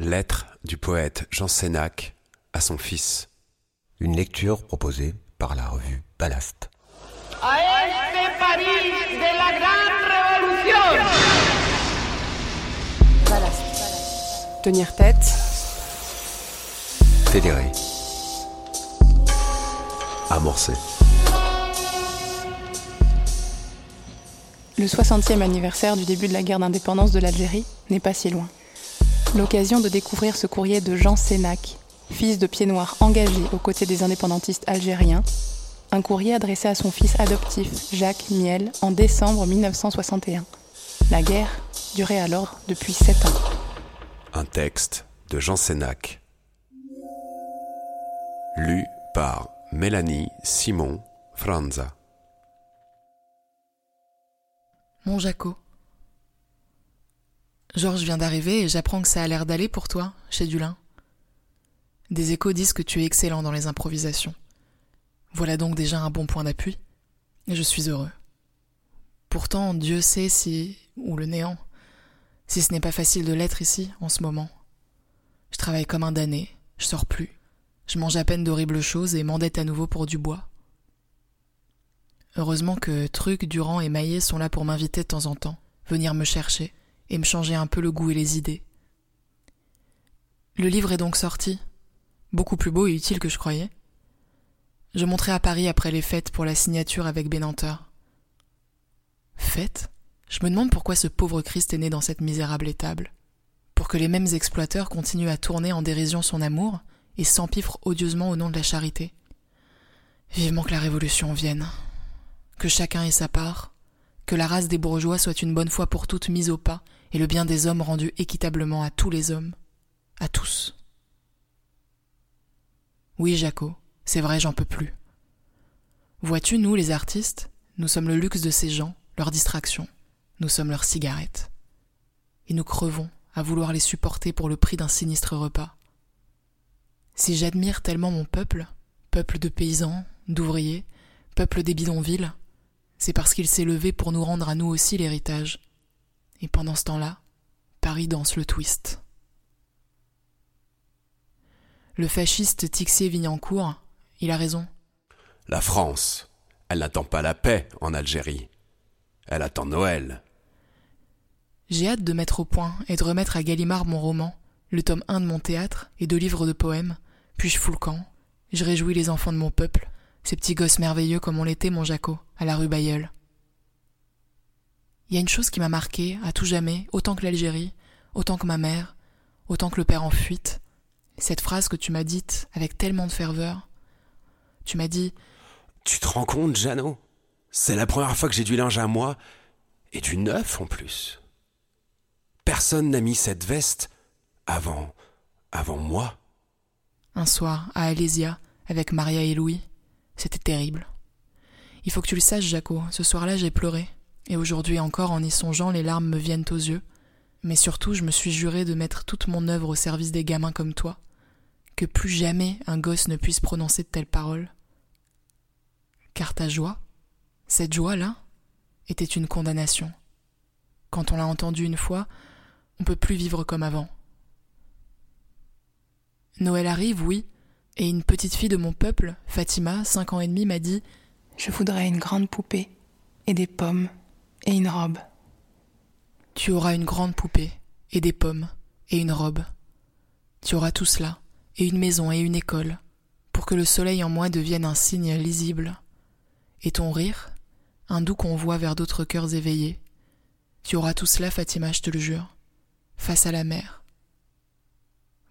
Lettre du poète Jean Sénac à son fils. Une lecture proposée par la revue Ballast. Este Paris de la grande révolution Tenir tête, Fédéré. Amorcé. le 60e anniversaire du début de la guerre d'indépendance de l'Algérie n'est pas si loin. L'occasion de découvrir ce courrier de Jean Sénac, fils de pied noir engagé aux côtés des indépendantistes algériens, un courrier adressé à son fils adoptif Jacques Miel en décembre 1961. La guerre durait alors depuis sept ans. Un texte de Jean Sénac. Lu par Mélanie Simon Franza. Mon Jaco. Georges vient d'arriver et j'apprends que ça a l'air d'aller pour toi, chez Dulin. Des échos disent que tu es excellent dans les improvisations. Voilà donc déjà un bon point d'appui, et je suis heureux. Pourtant, Dieu sait si, ou le néant, si ce n'est pas facile de l'être ici, en ce moment. Je travaille comme un damné, je sors plus, je mange à peine d'horribles choses et m'endette à nouveau pour du bois. Heureusement que Truc, Durand et Maillet sont là pour m'inviter de temps en temps, venir me chercher et me changer un peu le goût et les idées. Le livre est donc sorti, beaucoup plus beau et utile que je croyais. Je monterai à Paris après les fêtes pour la signature avec Bénanteur. Fêtes? Je me demande pourquoi ce pauvre Christ est né dans cette misérable étable. Pour que les mêmes exploiteurs continuent à tourner en dérision son amour et s'empiffrent odieusement au nom de la charité. Vivement que la révolution vienne. Que chacun ait sa part. Que la race des bourgeois soit une bonne fois pour toutes mise au pas et le bien des hommes rendu équitablement à tous les hommes. À tous. Oui, Jaco, c'est vrai, j'en peux plus. Vois-tu, nous, les artistes, nous sommes le luxe de ces gens, leur distraction, nous sommes leurs cigarettes. Et nous crevons à vouloir les supporter pour le prix d'un sinistre repas. Si j'admire tellement mon peuple, peuple de paysans, d'ouvriers, peuple des bidonvilles, c'est parce qu'il s'est levé pour nous rendre à nous aussi l'héritage. Et pendant ce temps-là, Paris danse le twist. Le fasciste Tixier Vignancourt, il a raison. La France, elle n'attend pas la paix en Algérie. Elle attend Noël. J'ai hâte de mettre au point et de remettre à Gallimard mon roman, le tome 1 de mon théâtre et deux livres de poèmes, puis je fous le camp? Je réjouis les enfants de mon peuple, ces petits gosses merveilleux comme on l'était mon Jaco, à la rue Bayeul. Il y a une chose qui m'a marqué à tout jamais, autant que l'Algérie, autant que ma mère, autant que le père en fuite. Cette phrase que tu m'as dite avec tellement de ferveur. Tu m'as dit Tu te rends compte, Jeannot? C'est la première fois que j'ai du linge à moi, et du neuf en plus. Personne n'a mis cette veste avant. avant moi. un soir à Alésia avec Maria et Louis. C'était terrible. Il faut que tu le saches, Jaco, ce soir-là j'ai pleuré, et aujourd'hui encore en y songeant les larmes me viennent aux yeux. Mais surtout je me suis juré de mettre toute mon œuvre au service des gamins comme toi, que plus jamais un gosse ne puisse prononcer de telles paroles. Car ta joie, cette joie-là, était une condamnation. Quand on l'a entendue une fois, on peut plus vivre comme avant. Noël arrive, oui, et une petite fille de mon peuple, Fatima, cinq ans et demi, m'a dit Je voudrais une grande poupée et des pommes et une robe. Tu auras une grande poupée, et des pommes, et une robe. Tu auras tout cela, et une maison et une école, pour que le soleil en moi devienne un signe lisible. Et ton rire, un doux convoi vers d'autres cœurs éveillés. Tu auras tout cela, Fatima, je te le jure, face à la mer.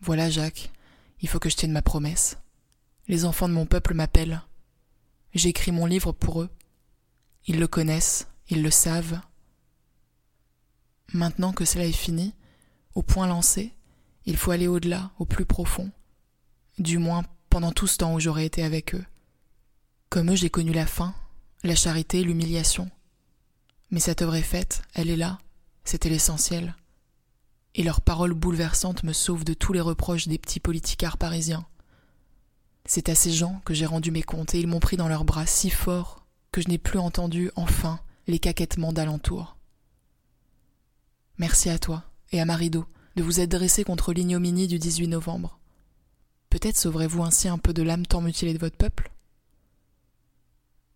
Voilà, Jacques, il faut que je tienne ma promesse. Les enfants de mon peuple m'appellent. J'écris mon livre pour eux. Ils le connaissent, ils le savent. Maintenant que cela est fini, au point lancé, il faut aller au-delà, au plus profond. Du moins pendant tout ce temps où j'aurais été avec eux. Comme eux, j'ai connu la faim, la charité, l'humiliation. Mais cette œuvre est faite, elle est là, c'était l'essentiel. Et leurs paroles bouleversantes me sauvent de tous les reproches des petits politicards parisiens. C'est à ces gens que j'ai rendu mes comptes et ils m'ont pris dans leurs bras si fort que je n'ai plus entendu, enfin, les caquettements d'alentour. Merci à toi et à Marido de vous être dressé contre l'ignominie du 18 novembre. Peut-être sauverez-vous ainsi un peu de l'âme tant mutilée de votre peuple?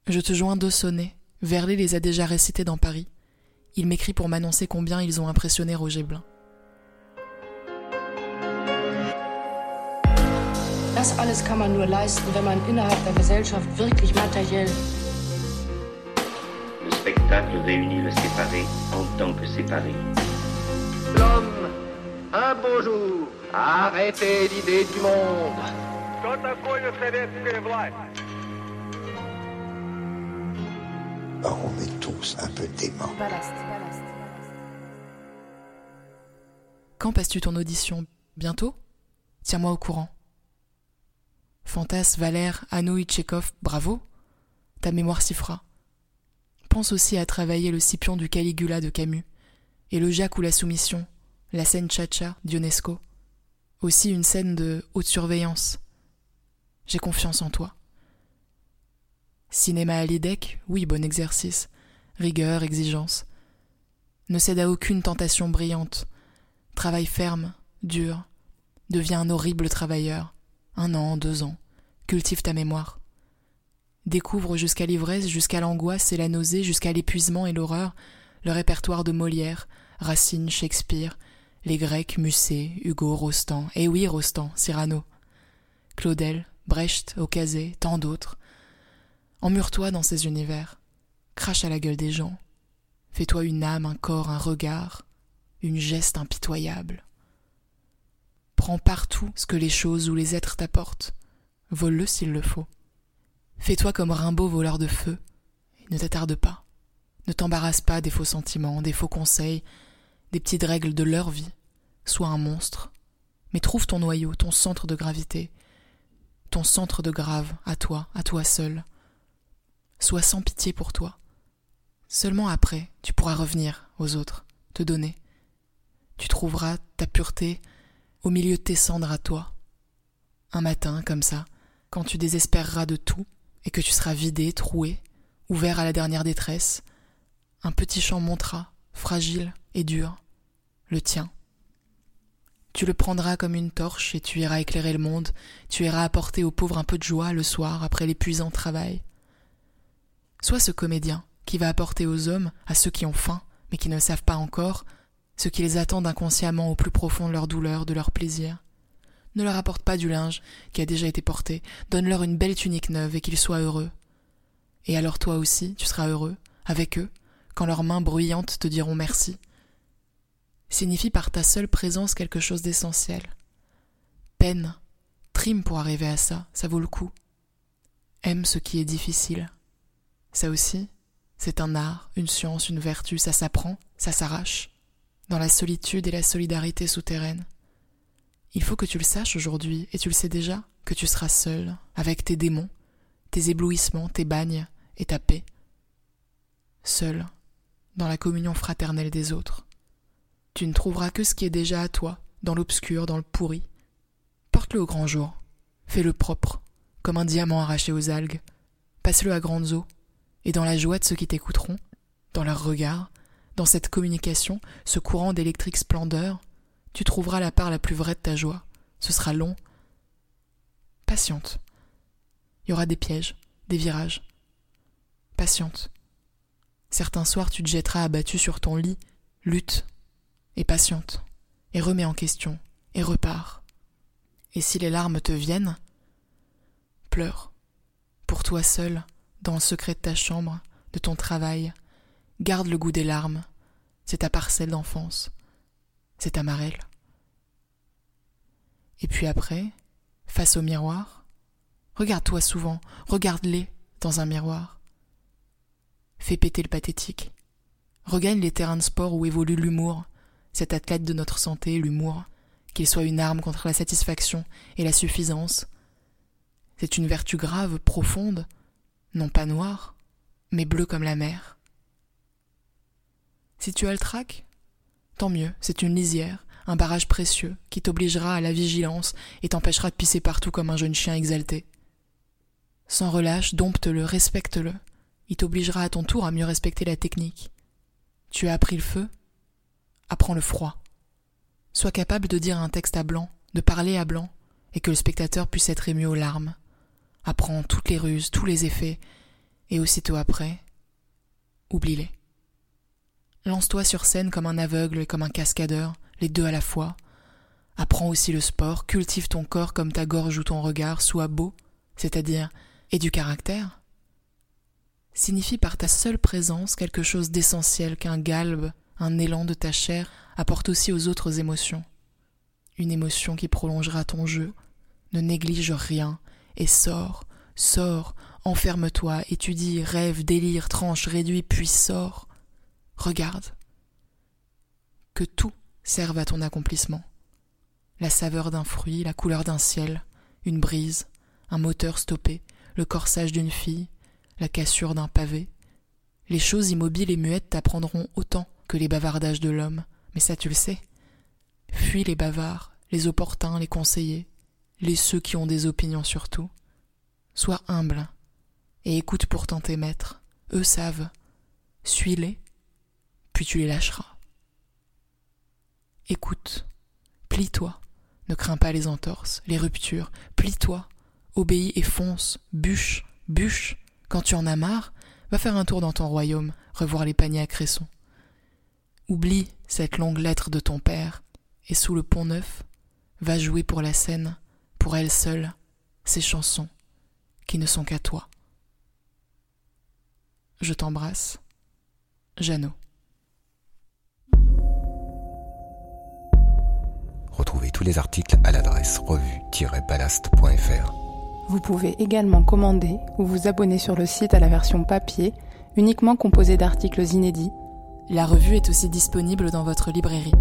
Je te joins deux sonnets. Verlet les a déjà récités dans Paris. Il m'écrit pour m'annoncer combien ils ont impressionné Roger. Das alles kann man nur leisten, wenn man innerhalb der Gesellschaft wirklich materiell. Le spectacle réunit le séparé en tant que séparé. L'homme, un beau jour, a arrêté l'idée du monde. Or, on est tous un peu déments. Quand passes-tu ton audition? Bientôt? Tiens-moi au courant. Fantas, Valère, Anouilh, Tchekhov, bravo Ta mémoire s'y fera. Pense aussi à travailler le Scipion du Caligula de Camus, et le Jacques ou la Soumission, la scène Chacha d'Ionesco. Aussi une scène de haute surveillance. J'ai confiance en toi. Cinéma à l'IDEC, oui, bon exercice. Rigueur, exigence. Ne cède à aucune tentation brillante. Travaille ferme, dur. Deviens un horrible travailleur. Un an, deux ans. Cultive ta mémoire. Découvre jusqu'à l'ivresse, jusqu'à l'angoisse et la nausée, jusqu'à l'épuisement et l'horreur, le répertoire de Molière, Racine, Shakespeare, les Grecs, Musset, Hugo, Rostand, et oui, Rostand, Cyrano, Claudel, Brecht, Ocasé, tant d'autres. Emmure-toi dans ces univers. Crache à la gueule des gens. Fais-toi une âme, un corps, un regard, une geste impitoyable. Prends partout ce que les choses ou les êtres t'apportent. Vole-le s'il le faut. Fais-toi comme Rimbaud voleur de feu. Et ne t'attarde pas. Ne t'embarrasse pas des faux sentiments, des faux conseils, des petites règles de leur vie. Sois un monstre. Mais trouve ton noyau, ton centre de gravité, ton centre de grave, à toi, à toi seul. Sois sans pitié pour toi. Seulement après, tu pourras revenir aux autres, te donner. Tu trouveras ta pureté au milieu de tes cendres à toi. Un matin, comme ça, quand tu désespéreras de tout, et que tu seras vidé, troué, ouvert à la dernière détresse, un petit champ montera, fragile et dur, le tien. Tu le prendras comme une torche et tu iras éclairer le monde, tu iras apporter aux pauvres un peu de joie le soir après l'épuisant travail. Sois ce comédien qui va apporter aux hommes, à ceux qui ont faim, mais qui ne le savent pas encore, ce qui les attendent inconsciemment au plus profond de leur douleur, de leur plaisir. Ne leur apporte pas du linge qui a déjà été porté, donne-leur une belle tunique neuve et qu'ils soient heureux. Et alors toi aussi, tu seras heureux, avec eux, quand leurs mains bruyantes te diront merci. Signifie par ta seule présence quelque chose d'essentiel. Peine, trime pour arriver à ça, ça vaut le coup. Aime ce qui est difficile. Ça aussi, c'est un art, une science, une vertu, ça s'apprend, ça s'arrache, dans la solitude et la solidarité souterraine. Il faut que tu le saches aujourd'hui, et tu le sais déjà, que tu seras seul, avec tes démons, tes éblouissements, tes bagnes et ta paix. Seul, dans la communion fraternelle des autres. Tu ne trouveras que ce qui est déjà à toi, dans l'obscur, dans le pourri. Porte-le au grand jour, fais-le propre, comme un diamant arraché aux algues. Passe-le à grandes eaux, et dans la joie de ceux qui t'écouteront, dans leurs regards, dans cette communication, ce courant d'électrique splendeur, tu trouveras la part la plus vraie de ta joie. Ce sera long. Patiente. Il y aura des pièges, des virages. Patiente. Certains soirs tu te jetteras abattu sur ton lit, lutte, et patiente, et remets en question, et repars. Et si les larmes te viennent, pleure, pour toi seul, dans le secret de ta chambre, de ton travail, garde le goût des larmes, c'est ta parcelle d'enfance c'est ta marelle. Et puis après, face au miroir, regarde-toi souvent, regarde-les dans un miroir. Fais péter le pathétique. Regagne les terrains de sport où évolue l'humour, cet athlète de notre santé, l'humour, qu'il soit une arme contre la satisfaction et la suffisance. C'est une vertu grave, profonde, non pas noire, mais bleue comme la mer. Si tu as le trac, Tant mieux, c'est une lisière, un barrage précieux, qui t'obligera à la vigilance et t'empêchera de pisser partout comme un jeune chien exalté. Sans relâche, dompte-le, respecte-le. Il t'obligera à ton tour à mieux respecter la technique. Tu as appris le feu? Apprends le froid. Sois capable de dire un texte à blanc, de parler à blanc, et que le spectateur puisse être ému aux larmes. Apprends toutes les ruses, tous les effets, et aussitôt après, oublie-les. Lance-toi sur scène comme un aveugle et comme un cascadeur, les deux à la fois. Apprends aussi le sport, cultive ton corps comme ta gorge ou ton regard, sois beau, c'est-à-dire et du caractère. Signifie par ta seule présence quelque chose d'essentiel qu'un galbe, un élan de ta chair apporte aussi aux autres émotions. Une émotion qui prolongera ton jeu. Ne néglige rien et sors, sors, enferme-toi, étudie, rêve, délire, tranche, réduis, puis sors. Regarde. Que tout serve à ton accomplissement. La saveur d'un fruit, la couleur d'un ciel, une brise, un moteur stoppé, le corsage d'une fille, la cassure d'un pavé. Les choses immobiles et muettes t'apprendront autant que les bavardages de l'homme, mais ça tu le sais. Fuis les bavards, les opportuns, les conseillers, les ceux qui ont des opinions surtout. Sois humble et écoute pourtant tes maîtres. Eux savent. Suis-les, puis tu les lâcheras. Écoute, plie-toi, ne crains pas les entorses, les ruptures, plie-toi, obéis et fonce, bûche, bûche. Quand tu en as marre, va faire un tour dans ton royaume, revoir les paniers à cressons. Oublie cette longue lettre de ton père, et sous le pont neuf, va jouer pour la scène, pour elle seule, ces chansons qui ne sont qu'à toi. Je t'embrasse, Jeannot. Retrouvez tous les articles à l'adresse revue-ballast.fr. Vous pouvez également commander ou vous abonner sur le site à la version papier, uniquement composée d'articles inédits. La revue est aussi disponible dans votre librairie.